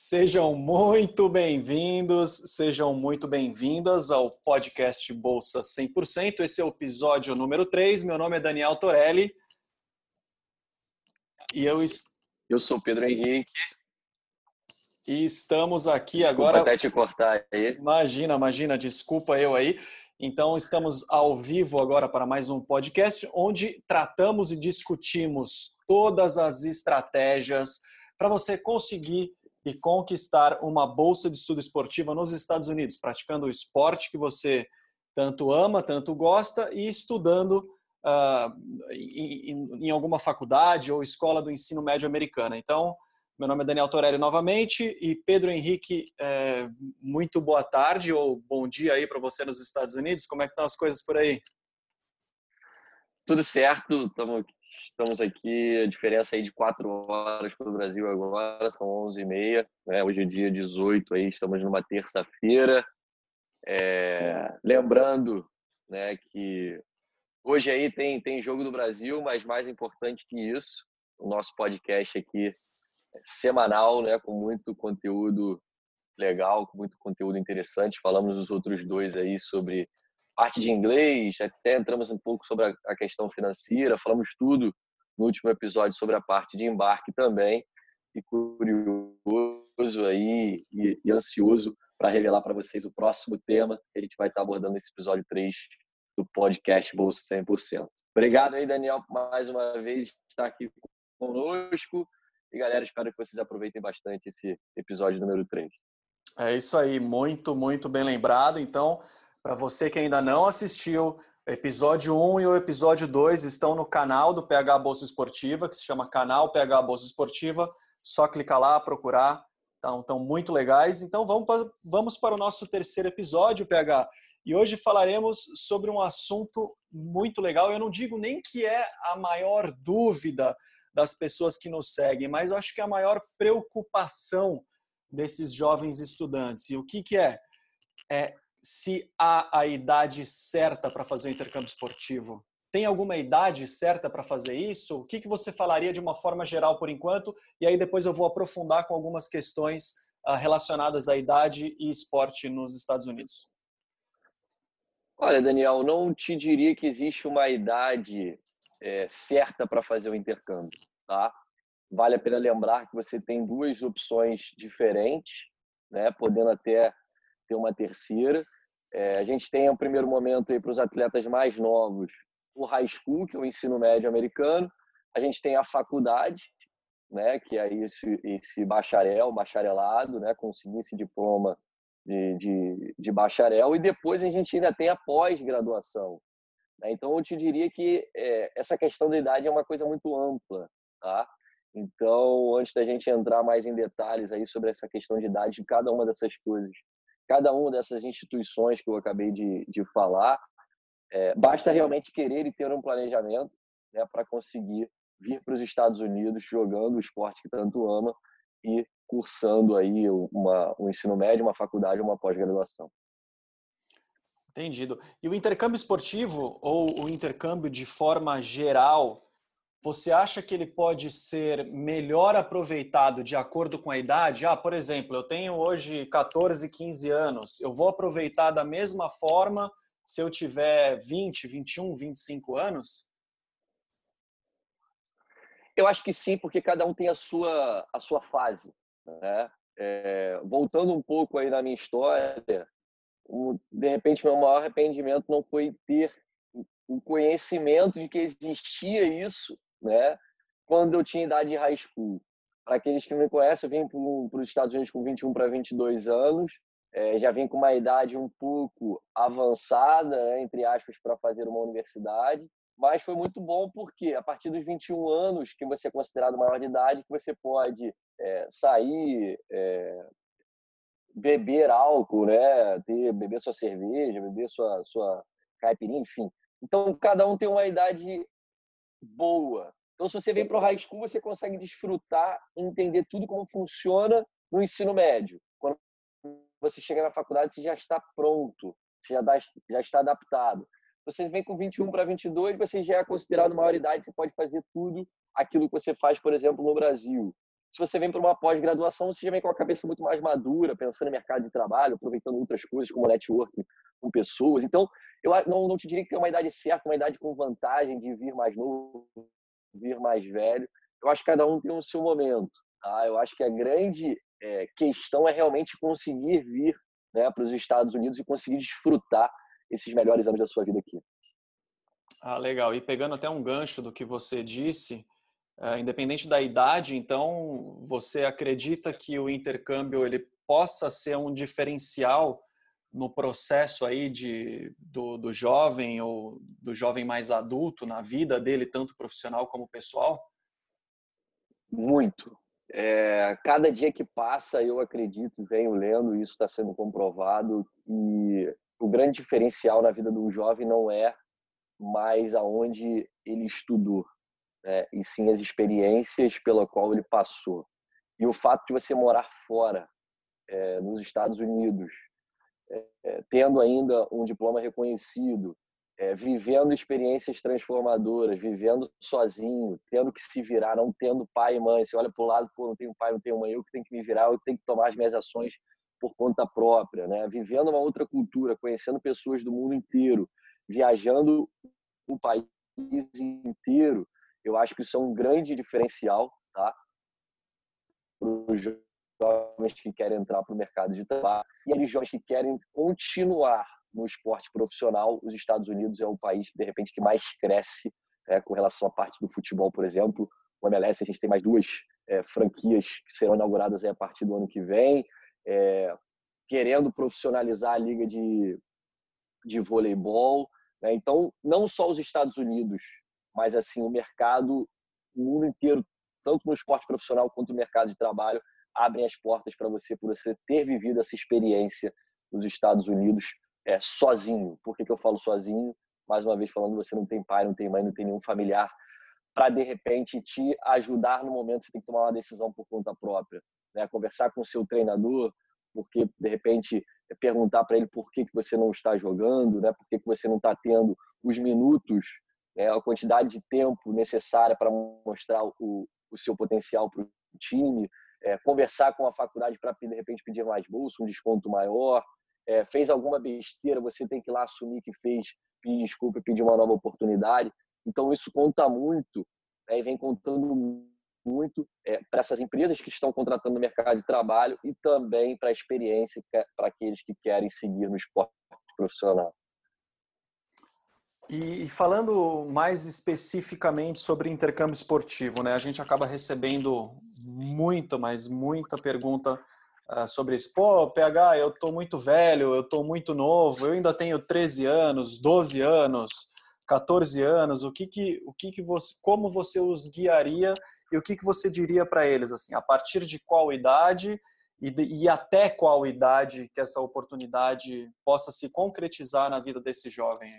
Sejam muito bem-vindos, sejam muito bem-vindas ao podcast Bolsa 100%. Esse é o episódio número 3. Meu nome é Daniel Torelli. E eu Eu sou Pedro Henrique. E estamos aqui desculpa agora. até te cortar aí. Imagina, imagina, desculpa eu aí. Então, estamos ao vivo agora para mais um podcast onde tratamos e discutimos todas as estratégias para você conseguir e conquistar uma bolsa de estudo esportiva nos Estados Unidos, praticando o esporte que você tanto ama, tanto gosta e estudando uh, em, em, alguma faculdade ou escola do ensino médio americana. Então, meu nome é Daniel Torelli novamente e Pedro Henrique, é, muito boa tarde ou bom dia aí para você nos Estados Unidos. Como é que estão as coisas por aí? Tudo certo, estamos Estamos aqui, a diferença aí de quatro horas para o Brasil agora, são 11h30, né? hoje é dia 18, aí estamos numa terça-feira. É, lembrando né, que hoje aí tem, tem jogo do Brasil, mas mais importante que isso, o nosso podcast aqui é semanal, né, com muito conteúdo legal, com muito conteúdo interessante. Falamos nos outros dois aí sobre parte de inglês, até entramos um pouco sobre a questão financeira, falamos tudo no último episódio sobre a parte de embarque também. E curioso aí e, e ansioso para revelar para vocês o próximo tema que a gente vai estar abordando nesse episódio 3 do podcast Bolsa 100%. Obrigado aí, Daniel, mais uma vez estar aqui conosco. E galera, espero que vocês aproveitem bastante esse episódio número 3. É isso aí, muito, muito bem lembrado. Então, para você que ainda não assistiu episódio 1 e o episódio 2 estão no canal do PH Bolsa Esportiva, que se chama Canal PH Bolsa Esportiva. Só clicar lá, procurar. Estão, estão muito legais. Então vamos para, vamos para o nosso terceiro episódio, PH. E hoje falaremos sobre um assunto muito legal. Eu não digo nem que é a maior dúvida das pessoas que nos seguem, mas eu acho que é a maior preocupação desses jovens estudantes. E o que, que é? É se há a idade certa para fazer o intercâmbio esportivo. Tem alguma idade certa para fazer isso? O que, que você falaria de uma forma geral por enquanto? E aí depois eu vou aprofundar com algumas questões uh, relacionadas à idade e esporte nos Estados Unidos. Olha, Daniel, não te diria que existe uma idade é, certa para fazer o intercâmbio, tá? Vale a pena lembrar que você tem duas opções diferentes, né? Podendo até ter uma terceira. É, a gente tem um primeiro momento para os atletas mais novos o high school, que é o ensino médio americano. A gente tem a faculdade, né, que é esse, esse bacharel, bacharelado, né, conseguir esse diploma de, de, de bacharel. E depois a gente ainda tem a pós-graduação. Né? Então, eu te diria que é, essa questão da idade é uma coisa muito ampla, tá? Então, antes da gente entrar mais em detalhes aí sobre essa questão de idade de cada uma dessas coisas cada uma dessas instituições que eu acabei de, de falar, é, basta realmente querer e ter um planejamento né, para conseguir vir para os Estados Unidos jogando o esporte que tanto ama e cursando aí uma, um ensino médio, uma faculdade, uma pós-graduação. Entendido. E o intercâmbio esportivo ou o intercâmbio de forma geral você acha que ele pode ser melhor aproveitado de acordo com a idade? Ah, por exemplo, eu tenho hoje 14, 15 anos. Eu vou aproveitar da mesma forma se eu tiver 20, 21, 25 anos? Eu acho que sim, porque cada um tem a sua, a sua fase. Né? É, voltando um pouco aí na minha história, de repente meu maior arrependimento não foi ter o conhecimento de que existia isso né? Quando eu tinha idade de high school. Para aqueles que me conhecem, eu vim para os Estados Unidos com 21 para 22 anos. É, já vim com uma idade um pouco avançada, né, entre aspas, para fazer uma universidade. Mas foi muito bom porque a partir dos 21 anos, que você é considerado maior de idade, que você pode é, sair, é, beber álcool, né? Ter, beber sua cerveja, beber sua, sua caipirinha, enfim. Então, cada um tem uma idade boa. Então, se você vem para o high school, você consegue desfrutar entender tudo como funciona no ensino médio. Quando você chega na faculdade, você já está pronto, você já, dá, já está adaptado. Você vem com 21 para 22, você já é considerado maioridade, você pode fazer tudo aquilo que você faz, por exemplo, no Brasil. Se você vem para uma pós-graduação, você já vem com a cabeça muito mais madura, pensando em mercado de trabalho, aproveitando outras coisas como networking com pessoas. Então, eu não, não te diria que tem uma idade certa, uma idade com vantagem de vir mais novo, vir mais velho. Eu acho que cada um tem o seu momento. Tá? Eu acho que a grande é, questão é realmente conseguir vir né, para os Estados Unidos e conseguir desfrutar esses melhores anos da sua vida aqui. Ah, legal. E pegando até um gancho do que você disse, é, independente da idade, então você acredita que o intercâmbio ele possa ser um diferencial no processo aí de, do, do jovem ou do jovem mais adulto na vida dele, tanto profissional como pessoal? Muito. É, cada dia que passa, eu acredito, venho lendo, isso está sendo comprovado, que o grande diferencial na vida do jovem não é mais aonde ele estudou, né? e sim as experiências pela qual ele passou. E o fato de você morar fora, é, nos Estados Unidos, é, tendo ainda um diploma reconhecido, é, vivendo experiências transformadoras, vivendo sozinho, tendo que se virar, não tendo pai e mãe. Você olha para o lado, pô, não tenho pai, não tenho mãe, eu que tenho que me virar, eu tenho que tomar as minhas ações por conta própria, né? Vivendo uma outra cultura, conhecendo pessoas do mundo inteiro, viajando o país inteiro, eu acho que isso é um grande diferencial, tá? Para os jovens que querem entrar para o mercado de trabalho e aqueles jovens que querem continuar no esporte profissional, os Estados Unidos é o país, de repente, que mais cresce é, com relação à parte do futebol, por exemplo. O MLS, a gente tem mais duas é, franquias que serão inauguradas a partir do ano que vem, é, querendo profissionalizar a liga de, de voleibol. Né? Então, não só os Estados Unidos, mas assim o mercado, o mundo inteiro, tanto no esporte profissional quanto no mercado de trabalho, abrem as portas para você, por você ter vivido essa experiência nos Estados Unidos é, sozinho. Por que, que eu falo sozinho? Mais uma vez falando, você não tem pai, não tem mãe, não tem nenhum familiar para de repente te ajudar no momento que você tem que tomar uma decisão por conta própria, né? Conversar com o seu treinador, porque de repente perguntar para ele por que, que você não está jogando, né? Por que, que você não está tendo os minutos, né? a quantidade de tempo necessária para mostrar o, o seu potencial para o time, é, conversar com a faculdade para de repente pedir mais bolsa, um desconto maior, é, fez alguma besteira, você tem que ir lá assumir que fez, pedir desculpa e pedir uma nova oportunidade. Então, isso conta muito né, e vem contando muito é, para essas empresas que estão contratando no mercado de trabalho e também para a experiência para aqueles que querem seguir no esporte profissional. E falando mais especificamente sobre intercâmbio esportivo, né? A gente acaba recebendo muita, mas muita pergunta uh, sobre isso. Pô, PH, eu tô muito velho, eu tô muito novo, eu ainda tenho 13 anos, 12 anos, 14 anos. O que que, o que que você, como você os guiaria e o que que você diria para eles assim, a partir de qual idade e, de, e até qual idade que essa oportunidade possa se concretizar na vida desse jovem?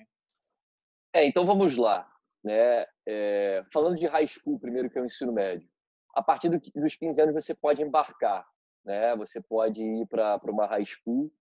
É, então vamos lá, né? É, falando de high school primeiro, que é o ensino médio. A partir do, dos 15 anos você pode embarcar né? Você pode ir para uma high school,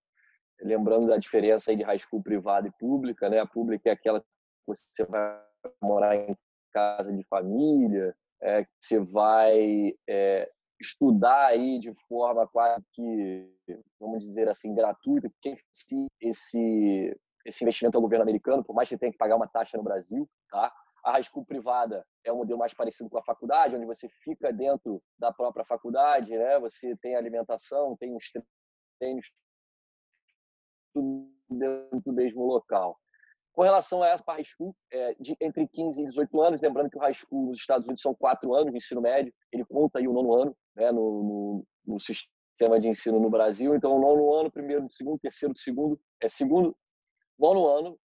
lembrando da diferença aí de high school privada e pública, né? A pública é aquela que você vai morar em casa de família, é, que você vai é, estudar aí de forma quase que, vamos dizer assim, gratuita. Quem esse esse investimento ao governo americano, por mais que você tenha que pagar uma taxa no Brasil, tá? A high school privada é um modelo mais parecido com a faculdade, onde você fica dentro da própria faculdade, né? Você tem alimentação, tem os treinos, tudo dentro do mesmo local. Com relação a essa high school, é, de entre 15 e 18 anos, lembrando que o high school nos Estados Unidos são quatro anos de ensino médio, ele conta aí o nono ano né, no, no, no sistema de ensino no Brasil. Então, o nono ano, primeiro do segundo, terceiro do segundo, é segundo, nono ano,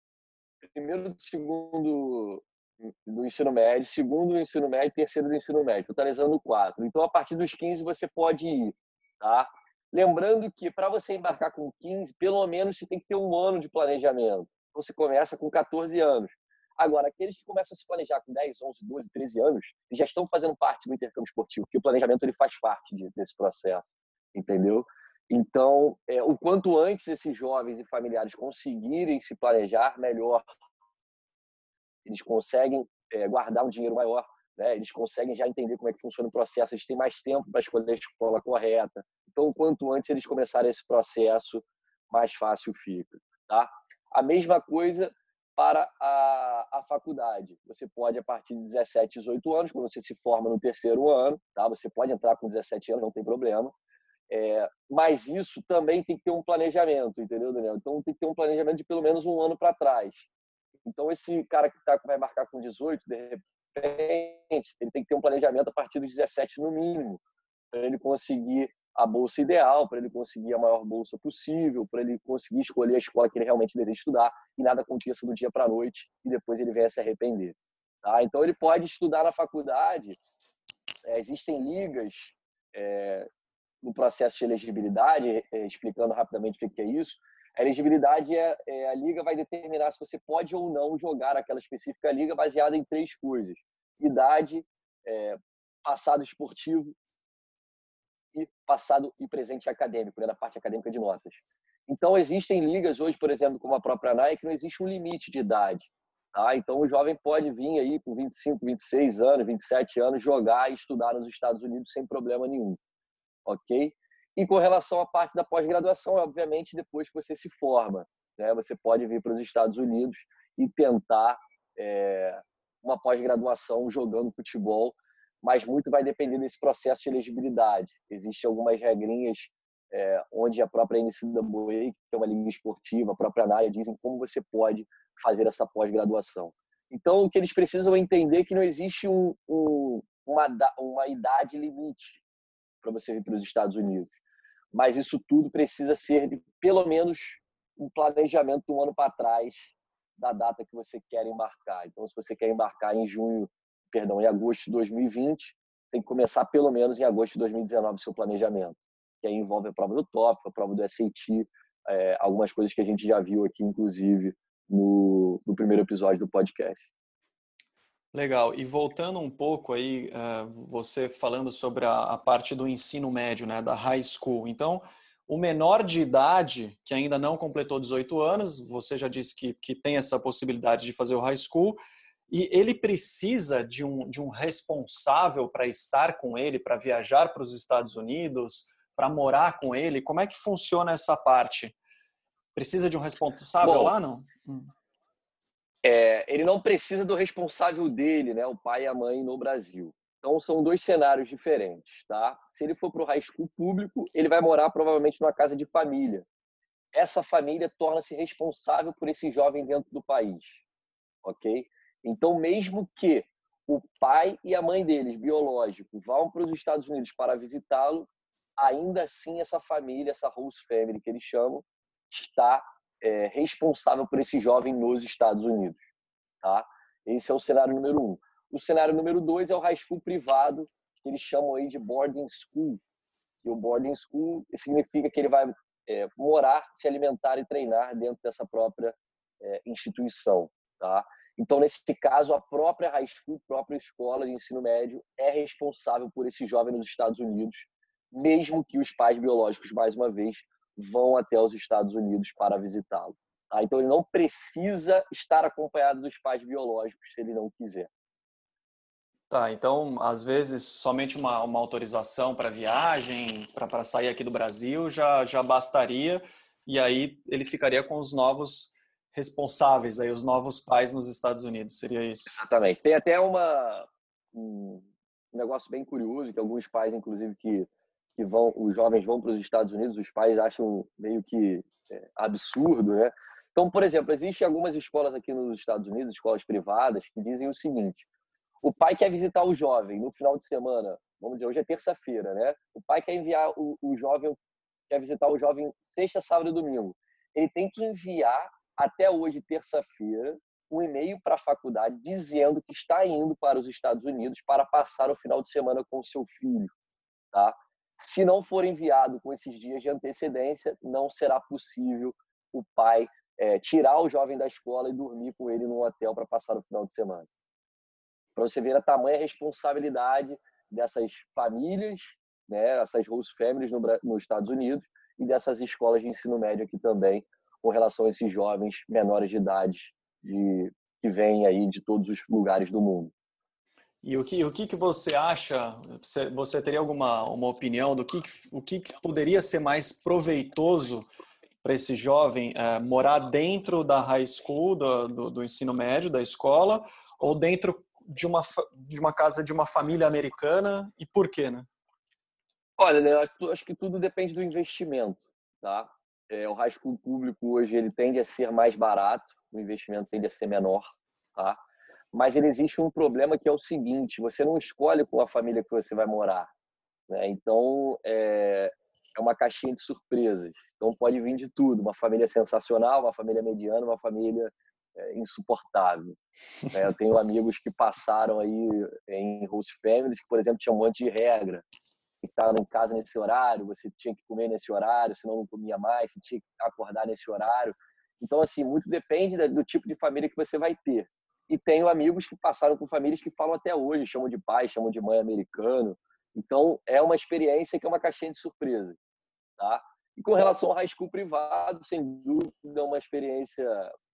primeiro do segundo do ensino médio, segundo do ensino médio, terceiro do ensino médio, totalizando quatro. Então, a partir dos 15 você pode ir, tá? Lembrando que para você embarcar com 15, pelo menos você tem que ter um ano de planejamento. Você começa com 14 anos. Agora, aqueles que começam a se planejar com 10, 11, 12, 13 anos, já estão fazendo parte do intercâmbio esportivo, porque o planejamento ele faz parte desse processo, entendeu? Então, é, o quanto antes esses jovens e familiares conseguirem se planejar, melhor eles conseguem é, guardar um dinheiro maior né? eles conseguem já entender como é que funciona o processo, eles têm mais tempo para escolher a escola correta. Então, quanto antes eles começarem esse processo, mais fácil fica. Tá? A mesma coisa para a, a faculdade. Você pode, a partir de 17, 18 anos, quando você se forma no terceiro ano, tá? você pode entrar com 17 anos, não tem problema. É, mas isso também tem que ter um planejamento, entendeu, Daniel? Então tem que ter um planejamento de pelo menos um ano para trás. Então esse cara que tá, vai marcar com 18, de repente, ele tem que ter um planejamento a partir dos 17 no mínimo, para ele conseguir a bolsa ideal, para ele conseguir a maior bolsa possível, para ele conseguir escolher a escola que ele realmente deseja estudar e nada aconteça do dia para a noite e depois ele venha se arrepender. Tá? Então ele pode estudar na faculdade. É, existem ligas é, no processo de elegibilidade, é, explicando rapidamente o que é isso. A elegibilidade é, é, a liga vai determinar se você pode ou não jogar aquela específica liga baseada em três coisas: idade, é, passado esportivo e passado e presente acadêmico, né, na parte acadêmica de notas. Então, existem ligas hoje, por exemplo, como a própria Nike, não existe um limite de idade. Tá? Então, o jovem pode vir aí com 25, 26 anos, 27 anos, jogar e estudar nos Estados Unidos sem problema nenhum. Ok? E com relação à parte da pós-graduação, obviamente, depois que você se forma, né, você pode vir para os Estados Unidos e tentar é, uma pós-graduação jogando futebol mas muito vai depender desse processo de elegibilidade. Existem algumas regrinhas é, onde a própria NCAA, que é uma liga esportiva, a própria NAIA, dizem como você pode fazer essa pós-graduação. Então, o que eles precisam entender é que não existe um, um, uma, uma idade limite para você vir para os Estados Unidos. Mas isso tudo precisa ser de pelo menos um planejamento um ano para trás da data que você quer embarcar. Então, se você quer embarcar em junho perdão, em agosto de 2020, tem que começar pelo menos em agosto de 2019 o seu planejamento, que aí envolve a prova do TOP, a prova do SAT, é, algumas coisas que a gente já viu aqui, inclusive, no, no primeiro episódio do podcast. Legal. E voltando um pouco aí, uh, você falando sobre a, a, parte do ensino médio, né, da high school. Então, o menor de idade, que ainda não completou 18 anos, você já disse que, que tem essa possibilidade de fazer o high school, e ele precisa de um, de um responsável para estar com ele, para viajar para os Estados Unidos, para morar com ele. Como é que funciona essa parte? Precisa de um responsável Bom, lá, não? É, ele não precisa do responsável dele, né? O pai e a mãe no Brasil. Então são dois cenários diferentes, tá? Se ele for para o high school público, ele vai morar provavelmente numa casa de família. Essa família torna-se responsável por esse jovem dentro do país, ok? Então, mesmo que o pai e a mãe deles, biológico, vão para os Estados Unidos para visitá-lo, ainda assim essa família, essa host family que eles chamam, está é, responsável por esse jovem nos Estados Unidos. Tá? Esse é o cenário número um. O cenário número dois é o high school privado, que eles chamam aí de boarding school. E o boarding school significa que ele vai é, morar, se alimentar e treinar dentro dessa própria é, instituição. Tá? Então, nesse caso, a própria high school, a própria escola de ensino médio é responsável por esse jovem nos Estados Unidos, mesmo que os pais biológicos, mais uma vez, vão até os Estados Unidos para visitá-lo. Tá? Então, ele não precisa estar acompanhado dos pais biológicos se ele não quiser. Tá, então, às vezes, somente uma, uma autorização para viagem, para sair aqui do Brasil, já, já bastaria, e aí ele ficaria com os novos responsáveis aí, os novos pais nos Estados Unidos, seria isso? Exatamente. Tem até uma, um negócio bem curioso que alguns pais, inclusive, que, que vão, os jovens vão para os Estados Unidos, os pais acham meio que é, absurdo, né? Então, por exemplo, existem algumas escolas aqui nos Estados Unidos, escolas privadas, que dizem o seguinte: o pai quer visitar o jovem no final de semana, vamos dizer, hoje é terça-feira, né? O pai quer enviar o, o jovem, quer visitar o jovem sexta, sábado e domingo. Ele tem que enviar até hoje, terça-feira, um e-mail para a faculdade dizendo que está indo para os Estados Unidos para passar o final de semana com o seu filho. Tá? Se não for enviado com esses dias de antecedência, não será possível o pai é, tirar o jovem da escola e dormir com ele num hotel para passar o final de semana. Para você ver a tamanha responsabilidade dessas famílias, né, essas host families no, nos Estados Unidos e dessas escolas de ensino médio aqui também, com relação a esses jovens menores de idade de, que vêm aí de todos os lugares do mundo. E o que, o que, que você acha? Você, teria alguma uma opinião do que, o que poderia ser mais proveitoso para esse jovem é, morar dentro da high school, do, do, do, ensino médio, da escola, ou dentro de uma, de uma casa de uma família americana? E por quê, né? Olha, né, eu acho que tudo depende do investimento, tá? É, o high school público hoje ele tende a ser mais barato, o investimento tende a ser menor, tá? Mas ele existe um problema que é o seguinte: você não escolhe com a família que você vai morar. Né? Então, é, é uma caixinha de surpresas. Então, pode vir de tudo: uma família sensacional, uma família mediana, uma família é, insuportável. É, eu tenho amigos que passaram aí em host families que, por exemplo, tinha um monte de regra. Que estava em casa nesse horário, você tinha que comer nesse horário, senão não comia mais, você tinha que acordar nesse horário. Então, assim, muito depende do tipo de família que você vai ter. E tenho amigos que passaram com famílias que falam até hoje, chamam de pai, chamam de mãe americano. Então, é uma experiência que é uma caixinha de surpresa, tá? E com relação ao high school privado, sem dúvida, é uma experiência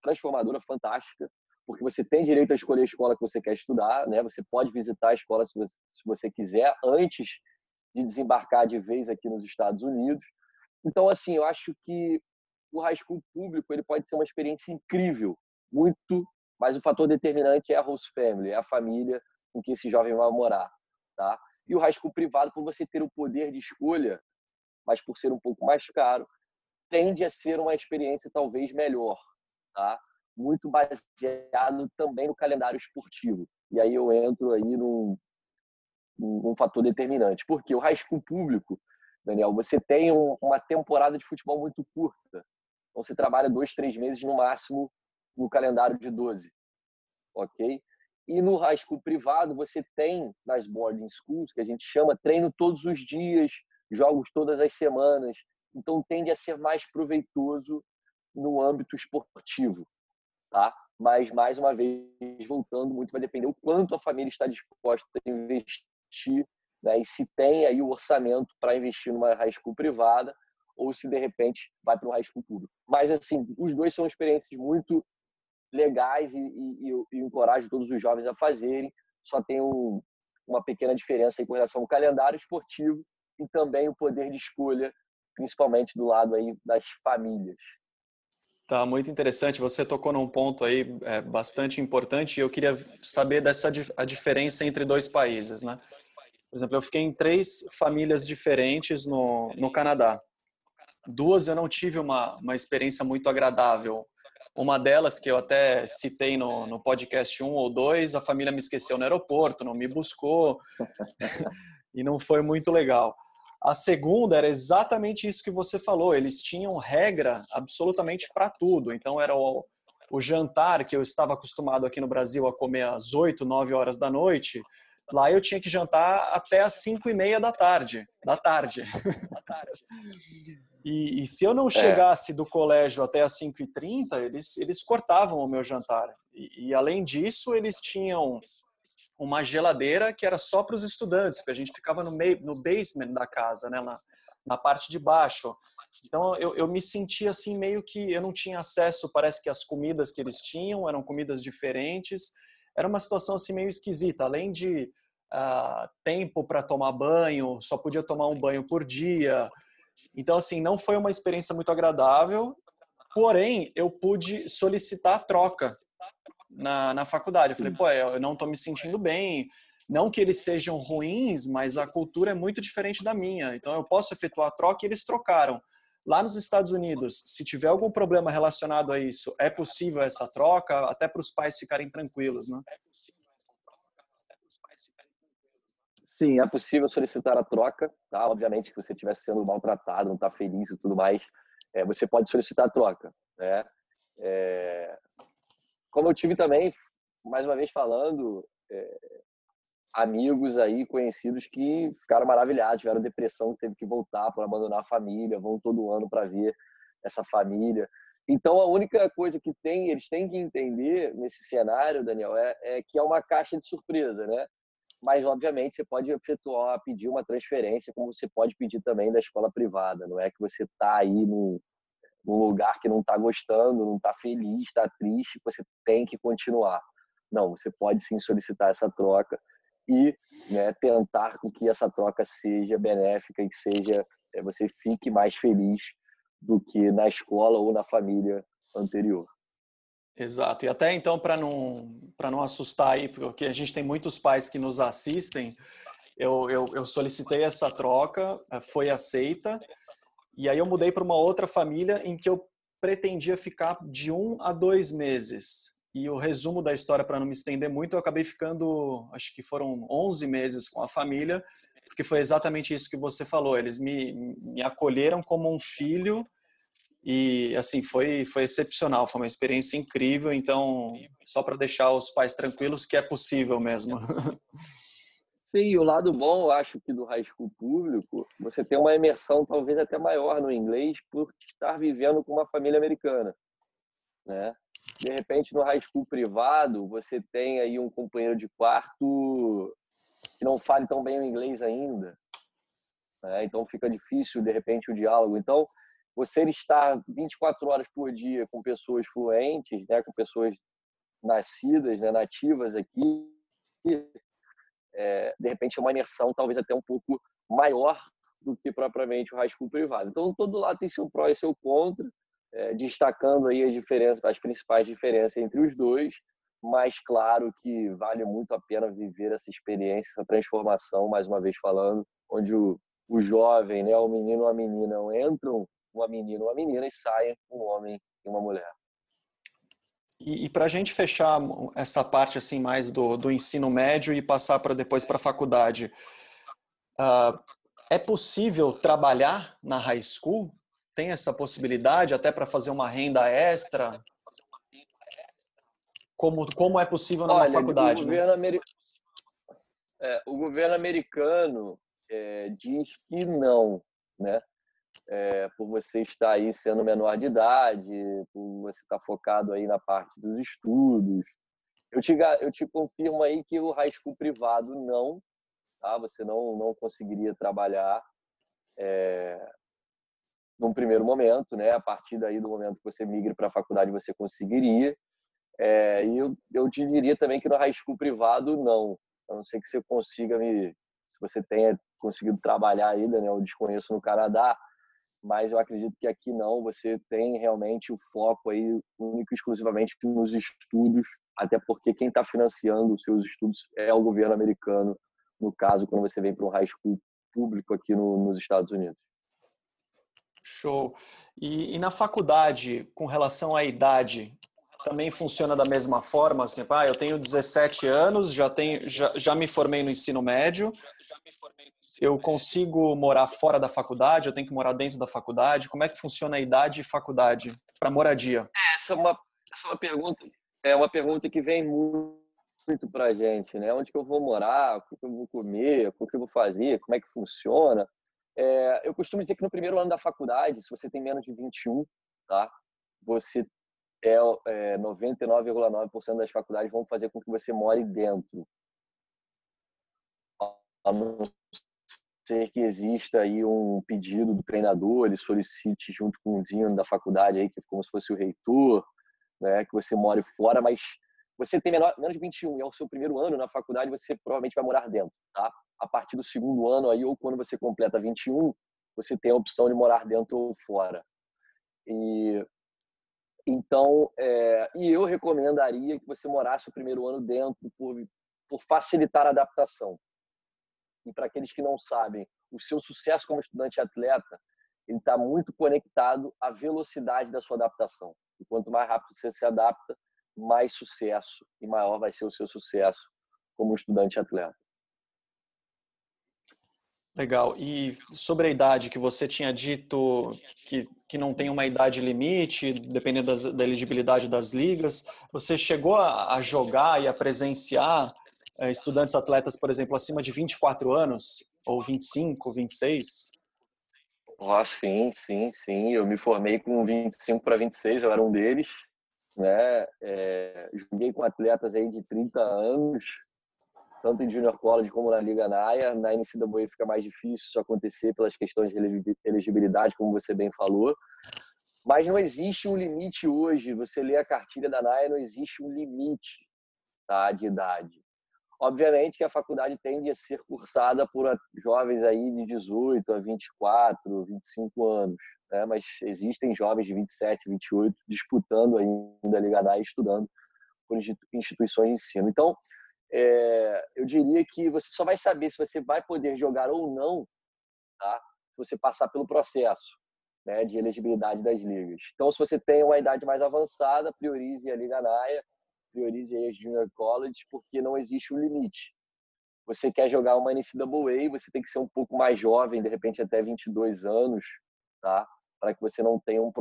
transformadora, fantástica, porque você tem direito a escolher a escola que você quer estudar, né? Você pode visitar a escola se você, se você quiser, antes de desembarcar de vez aqui nos Estados Unidos. Então, assim, eu acho que o high school público ele pode ser uma experiência incrível, muito mas o fator determinante é a host family, é a família com que esse jovem vai morar, tá? E o high school privado, por você ter o poder de escolha, mas por ser um pouco mais caro, tende a ser uma experiência talvez melhor, tá? Muito baseado também no calendário esportivo. E aí eu entro aí num, num fator determinante. Porque o high school público, Daniel, você tem um, uma temporada de futebol muito curta. Então você trabalha dois, três meses no máximo no calendário de 12, ok? E no high school privado, você tem nas boarding schools, que a gente chama treino todos os dias, jogos todas as semanas. Então, tende a ser mais proveitoso no âmbito esportivo, tá? Mas, mais uma vez, voltando, muito vai depender o quanto a família está disposta a investir né? e se tem aí o orçamento para investir numa high school privada ou se, de repente, vai para um high school público. Mas, assim, os dois são experiências muito legais e, e, e encorajo todos os jovens a fazerem. Só tem um, uma pequena diferença com relação ao calendário esportivo e também o poder de escolha, principalmente do lado aí das famílias. Tá, muito interessante. Você tocou num ponto aí é, bastante importante e eu queria saber dessa a diferença entre dois países, né? Por exemplo, eu fiquei em três famílias diferentes no, no Canadá. Duas eu não tive uma, uma experiência muito agradável. Uma delas, que eu até citei no, no podcast 1 ou 2, a família me esqueceu no aeroporto, não me buscou e não foi muito legal. A segunda era exatamente isso que você falou, eles tinham regra absolutamente para tudo. Então era o, o jantar que eu estava acostumado aqui no Brasil a comer às 8, 9 horas da noite, lá eu tinha que jantar até às 5 e meia da tarde. Da tarde. Da tarde. E, e, se eu não é. chegasse é. do colégio até as 5h30, eles, eles cortavam o meu jantar. E, e, além disso, eles tinham uma geladeira que era só para os estudantes, porque a gente ficava no, meio, no basement da casa, né, na, na parte de baixo. Então eu, eu me sentia assim meio que eu não tinha acesso, parece que as comidas que eles tinham eram comidas diferentes. Era uma situação assim meio esquisita. Além de uh, tempo para tomar banho, só podia tomar um banho por dia. Então, assim, não foi uma experiência muito agradável, porém, eu pude solicitar a troca na, na faculdade. Eu falei, pô, eu não estou me sentindo bem, não que eles sejam ruins, mas a cultura é muito diferente da minha, então eu posso efetuar a troca e eles trocaram. Lá nos Estados Unidos, se tiver algum problema relacionado a isso, é possível essa troca, até para os pais ficarem tranquilos, né? Sim, é possível solicitar a troca, tá? Obviamente que você estiver sendo maltratado, não está feliz e tudo mais, é, você pode solicitar a troca, né? É, como eu tive também, mais uma vez falando, é, amigos aí conhecidos que ficaram maravilhados, tiveram depressão, teve que voltar para abandonar a família, vão todo ano para ver essa família. Então a única coisa que tem, eles têm que entender nesse cenário, Daniel, é, é que é uma caixa de surpresa, né? Mas obviamente você pode efetuar, pedir uma transferência, como você pode pedir também da escola privada. Não é que você está aí num, num, lugar que não está gostando, não está feliz, está triste, você tem que continuar. Não, você pode sim solicitar essa troca e né, tentar com que essa troca seja benéfica e que seja é, você fique mais feliz do que na escola ou na família anterior. Exato. E até então, para não, não assustar aí, porque a gente tem muitos pais que nos assistem, eu, eu, eu solicitei essa troca, eh, foi aceita, e aí eu mudei para uma outra família em que eu pretendia ficar de um a dois meses. E o resumo da história, para não me estender muito, eu acabei ficando, acho que foram 11 meses com a família, porque foi exatamente isso que você falou. Eles me, me acolheram como um filho e assim foi foi excepcional, foi uma experiência incrível. Então, só para deixar os pais tranquilos que é possível mesmo. Sim, o lado bom, eu acho que do high school público, você tem uma imersão talvez até maior no inglês por estar vivendo com uma família americana, né? De repente, no high school privado, você tem aí um companheiro de quarto que não fale tão bem o inglês ainda, né? Então fica difícil de repente o diálogo. Então, você estar 24 horas por dia com pessoas fluentes, né, com pessoas nascidas, né, nativas aqui, é, de repente é uma imersão talvez até um pouco maior do que propriamente o high school privado. Então, todo lado tem seu pró e seu contra, é, destacando aí as diferenças, as principais diferenças entre os dois, mas claro que vale muito a pena viver essa experiência, essa transformação, mais uma vez falando, onde o, o jovem, né, o menino ou a menina entram uma menina uma menina e saia um homem e uma mulher. E, e para a gente fechar essa parte assim mais do, do ensino médio e passar para depois para a faculdade, uh, é possível trabalhar na high school? Tem essa possibilidade até para fazer uma renda extra? Como, como é possível na faculdade? O governo, né? é, o governo americano é, diz que não, né? É, por você estar aí sendo menor de idade, por você estar focado aí na parte dos estudos. Eu te, eu te confirmo aí que o high school privado não, tá? Você não, não conseguiria trabalhar é, num primeiro momento, né? A partir daí do momento que você migre para a faculdade, você conseguiria. É, e eu, eu te diria também que no high school privado, não. A não ser que você consiga me... Se você tenha conseguido trabalhar ainda, né? Eu desconheço no Canadá, mas eu acredito que aqui não, você tem realmente o foco aí único e exclusivamente nos estudos, até porque quem está financiando os seus estudos é o governo americano, no caso, quando você vem para um high school público aqui no, nos Estados Unidos. Show. E, e, na faculdade, com relação à idade, também funciona da mesma forma? Assim, ah, eu tenho 17 anos, já, tenho, já, já me formei no ensino médio, eu consigo morar fora da faculdade? Eu tenho que morar dentro da faculdade? Como é que funciona a idade e faculdade para moradia? É, essa é uma, essa é uma pergunta, é uma pergunta que vem muito, para a gente, né? Onde que eu vou morar? O que eu vou comer? O que eu vou fazer? Como é que funciona? É, eu costumo dizer que no primeiro ano da faculdade, se você tem menos de 21, tá? Você é, é 99,9% das faculdades vão fazer com que você more dentro. A não ser que exista aí um pedido do treinador, ele solicite junto com o Dino da faculdade aí, que é como se fosse o reitor, né, que você more fora, mas você tem menor, menos de 21 e é o seu primeiro ano na faculdade, você provavelmente vai morar dentro, tá? A partir do segundo ano aí, ou quando você completa 21, você tem a opção de morar dentro ou fora. E então, é, e eu recomendaria que você morasse o primeiro ano dentro por, por facilitar a adaptação. E para aqueles que não sabem, o seu sucesso como estudante atleta, ele está muito conectado à velocidade da sua adaptação. E quanto mais rápido você se adapta, mais sucesso e maior vai ser o seu sucesso como estudante atleta. Legal. E sobre a idade que você tinha dito que, que não tem uma idade limite, dependendo das, da elegibilidade das ligas, você chegou a, a jogar e a presenciar estudantes atletas, por exemplo, acima de 24 anos, ou 25, 26? Ah, sim, sim, sim. Eu me formei com 25 para 26, eu era um deles. Né? É, joguei com atletas aí de 30 anos, tanto em Junior College como na Liga Naia. Na NCAA fica mais difícil isso acontecer pelas questões de elegibilidade, como você bem falou. Mas não existe um limite hoje. Você lê a cartilha da Naia, não existe um limite tá, de idade. Obviamente que a faculdade tende a ser cursada por jovens aí de 18 a 24, 25 anos, né? mas existem jovens de 27, 28 disputando ainda a Liga NAI e estudando por instituições de ensino. Então, é, eu diria que você só vai saber se você vai poder jogar ou não tá? se você passar pelo processo né, de elegibilidade das ligas. Então, se você tem uma idade mais avançada, priorize a Liga NAIA, priorize as Junior College, porque não existe um limite. Você quer jogar uma NCAA, você tem que ser um pouco mais jovem, de repente até 22 anos, tá? para que você não tenha um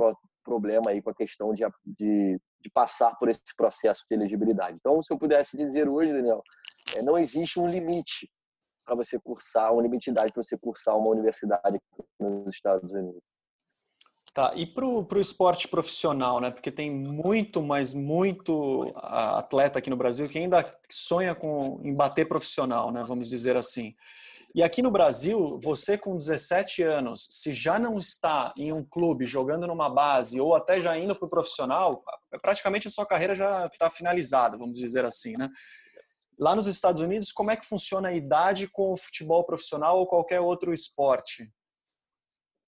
problema aí com a questão de, de, de, passar por esse processo de elegibilidade. Então, se eu pudesse dizer hoje, Daniel, é, não existe um limite para você cursar, uma limite de idade para você cursar uma universidade nos Estados Unidos. Tá, e para o esporte profissional, né? Porque tem muito, mas muito atleta aqui no Brasil que ainda sonha com em bater profissional, né? Vamos dizer assim. E aqui no Brasil, você com 17 anos, se já não está em um clube jogando numa base ou até já indo para o profissional, praticamente a sua carreira já está finalizada, vamos dizer assim, né? Lá nos Estados Unidos, como é que funciona a idade com o futebol profissional ou qualquer outro esporte?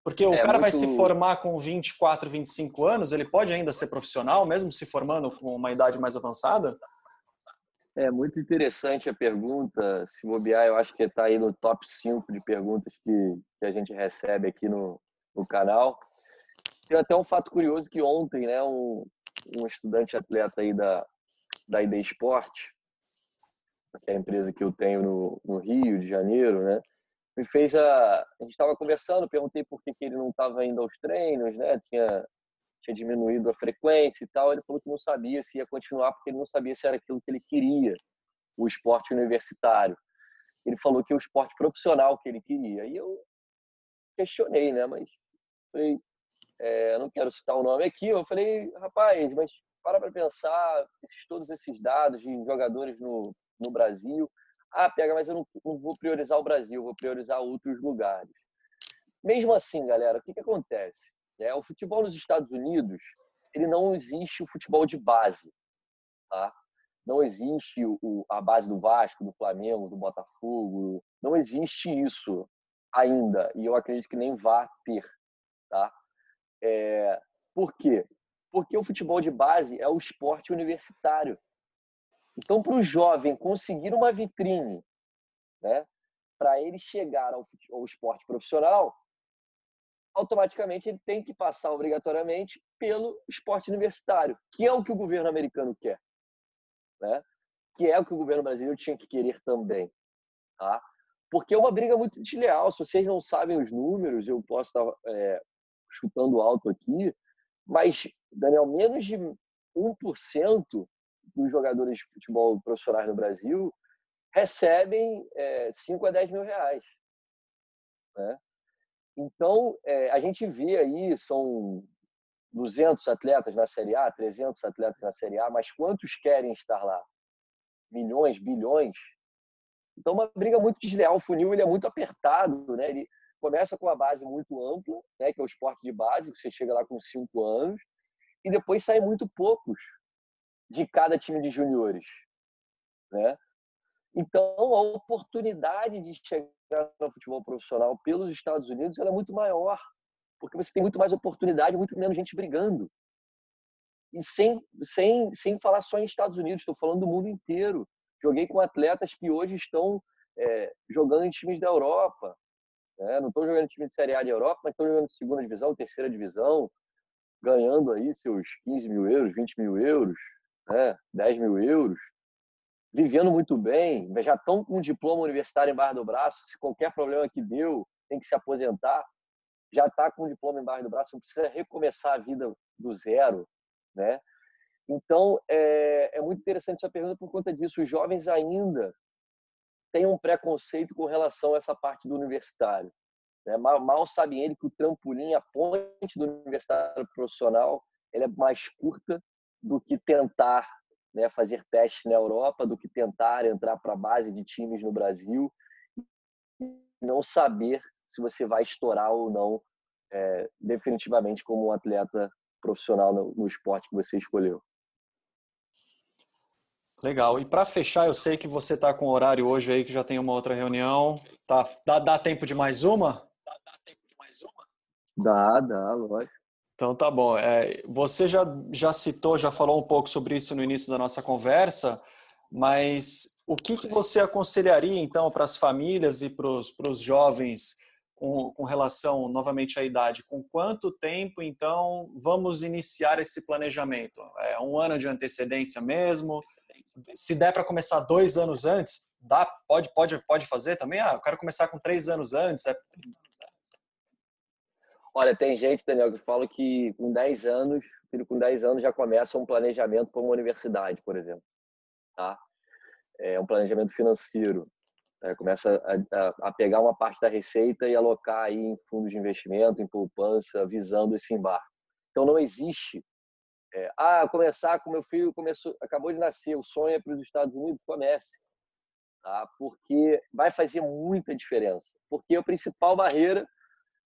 Porque o é cara muito... vai se formar com 24, 25 anos, ele pode ainda ser profissional, mesmo se formando com uma idade mais avançada? É muito interessante a pergunta. Se bobear, eu acho que está aí no top 5 de perguntas que, que a gente recebe aqui no, no canal. Tem até um fato curioso que ontem, né, um, um estudante atleta aí da, da ID Esporte, que é a empresa que eu tenho no, no Rio de Janeiro, né, me fez a. A gente estava conversando, perguntei por que, que ele não estava indo aos treinos, né? Tinha, tinha diminuído a frequência e tal. Ele falou que não sabia se ia continuar, porque ele não sabia se era aquilo que ele queria, o esporte universitário. Ele falou que é o esporte profissional que ele queria. E eu questionei, né? Mas falei, é, não quero citar o nome aqui. Eu falei, rapaz, mas para para pensar, esses, todos esses dados de jogadores no, no Brasil ah, pega, mas eu não, não vou priorizar o Brasil, vou priorizar outros lugares. Mesmo assim, galera, o que, que acontece? É, o futebol nos Estados Unidos, ele não existe o futebol de base, tá? Não existe o, a base do Vasco, do Flamengo, do Botafogo, não existe isso ainda, e eu acredito que nem vá ter, tá? É, por quê? Porque o futebol de base é o esporte universitário. Então, para o jovem conseguir uma vitrine, né, para ele chegar ao, ao esporte profissional, automaticamente ele tem que passar obrigatoriamente pelo esporte universitário, que é o que o governo americano quer, né? Que é o que o governo brasileiro tinha que querer também, tá? Porque é uma briga muito desleal. Se vocês não sabem os números, eu posso estar é, chutando alto aqui, mas Daniel, menos de 1% dos jogadores de futebol profissionais no Brasil recebem é, 5 a 10 mil reais. Né? Então, é, a gente vê aí, são 200 atletas na Série A, 300 atletas na Série A, mas quantos querem estar lá? Milhões, bilhões? Então, uma briga muito desleal. O funil ele é muito apertado, né? Ele começa com uma base muito ampla, né? que é o esporte de base, você chega lá com 5 anos, e depois saem muito poucos de cada time de juniores, né? Então, a oportunidade de chegar no futebol profissional pelos Estados Unidos é muito maior, porque você tem muito mais oportunidade, muito menos gente brigando. E sem, sem, sem falar só em Estados Unidos, estou falando do mundo inteiro. Joguei com atletas que hoje estão é, jogando em times da Europa. Né? Não estou jogando em time de Série A de Europa, mas estou jogando em segunda divisão, terceira divisão, ganhando aí seus 15 mil euros, 20 mil euros né, 10 mil euros, vivendo muito bem, já estão com um diploma universitário embaixo do braço, se qualquer problema que deu, tem que se aposentar, já está com um diploma embaixo do braço, não precisa recomeçar a vida do zero, né? Então, é, é muito interessante essa pergunta por conta disso. Os jovens ainda têm um preconceito com relação a essa parte do universitário. Né? Mal, mal sabem ele que o trampolim, a ponte do universitário profissional, ele é mais curta do que tentar né, fazer testes na Europa, do que tentar entrar para a base de times no Brasil e não saber se você vai estourar ou não é, definitivamente como um atleta profissional no, no esporte que você escolheu. Legal. E para fechar, eu sei que você está com horário hoje aí, que já tem uma outra reunião. Tá, dá, dá tempo de mais uma? Dá, dá, lógico. Então tá bom. É, você já, já citou, já falou um pouco sobre isso no início da nossa conversa, mas o que, que você aconselharia então para as famílias e para os jovens com, com relação novamente à idade? Com quanto tempo então vamos iniciar esse planejamento? É um ano de antecedência mesmo? se der para começar dois anos antes, dá, pode, pode, pode fazer também? Ah, eu quero começar com três anos antes. É... Olha, tem gente, Daniel, que fala que com 10 anos, filho com 10 anos já começa um planejamento para uma universidade, por exemplo. Tá? É um planejamento financeiro. É, começa a, a, pegar uma parte da receita e alocar aí em fundos de investimento, em poupança, visando esse embarque. Então não existe é, ah, começar com meu filho, começou, acabou de nascer, o sonho é para os Estados Unidos, comece. Tá? Porque vai fazer muita diferença. Porque a principal barreira,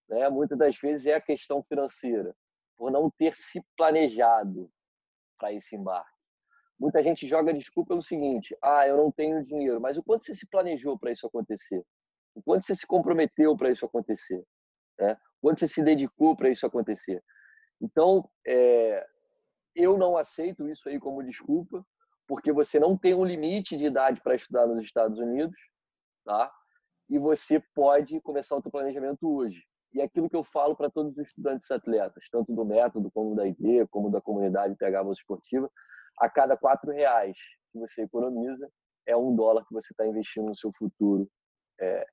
né, muitas das vezes, é a questão financeira, por não ter se planejado para esse embarque. Muita gente joga desculpa pelo seguinte: ah, eu não tenho dinheiro. Mas o quanto você se planejou para isso acontecer? O quanto você se comprometeu para isso acontecer? Né? O quanto você se dedicou para isso acontecer? Então, é, eu não aceito isso aí como desculpa, porque você não tem um limite de idade para estudar nos Estados Unidos, tá? E você pode começar o seu planejamento hoje. E aquilo que eu falo para todos os estudantes atletas, tanto do método como da ID, como da comunidade PH Bolsa Esportiva, a cada quatro reais que você economiza é um dólar que você está investindo no seu futuro é,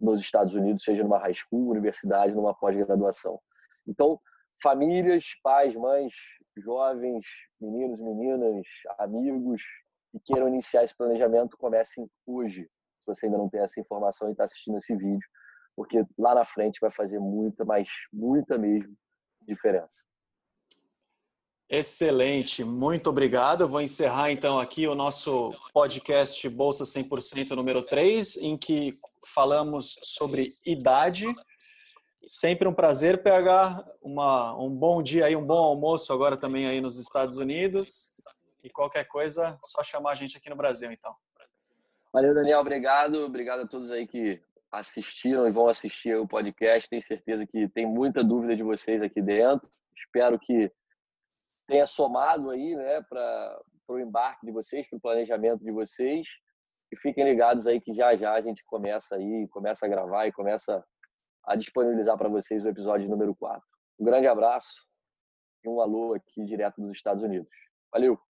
nos Estados Unidos, seja numa high school, universidade, numa pós-graduação. Então, famílias, pais, mães, jovens, meninos, meninas, amigos que queiram iniciar esse planejamento, comecem hoje. Se você ainda não tem essa informação e está assistindo esse vídeo, porque lá na frente vai fazer muita, mas muita mesmo diferença. Excelente, muito obrigado. Eu vou encerrar então aqui o nosso podcast Bolsa 100% número 3, em que falamos sobre idade Sempre um prazer, pegar uma, um bom dia aí, um bom almoço agora também aí nos Estados Unidos. E qualquer coisa, só chamar a gente aqui no Brasil, então. Valeu, Daniel. Obrigado. Obrigado a todos aí que assistiram e vão assistir o podcast. Tenho certeza que tem muita dúvida de vocês aqui dentro. Espero que tenha somado aí, né, para o embarque de vocês, para o planejamento de vocês. E fiquem ligados aí que já já a gente começa aí, começa a gravar e começa a disponibilizar para vocês o episódio número 4. Um grande abraço e um alô aqui direto dos Estados Unidos. Valeu!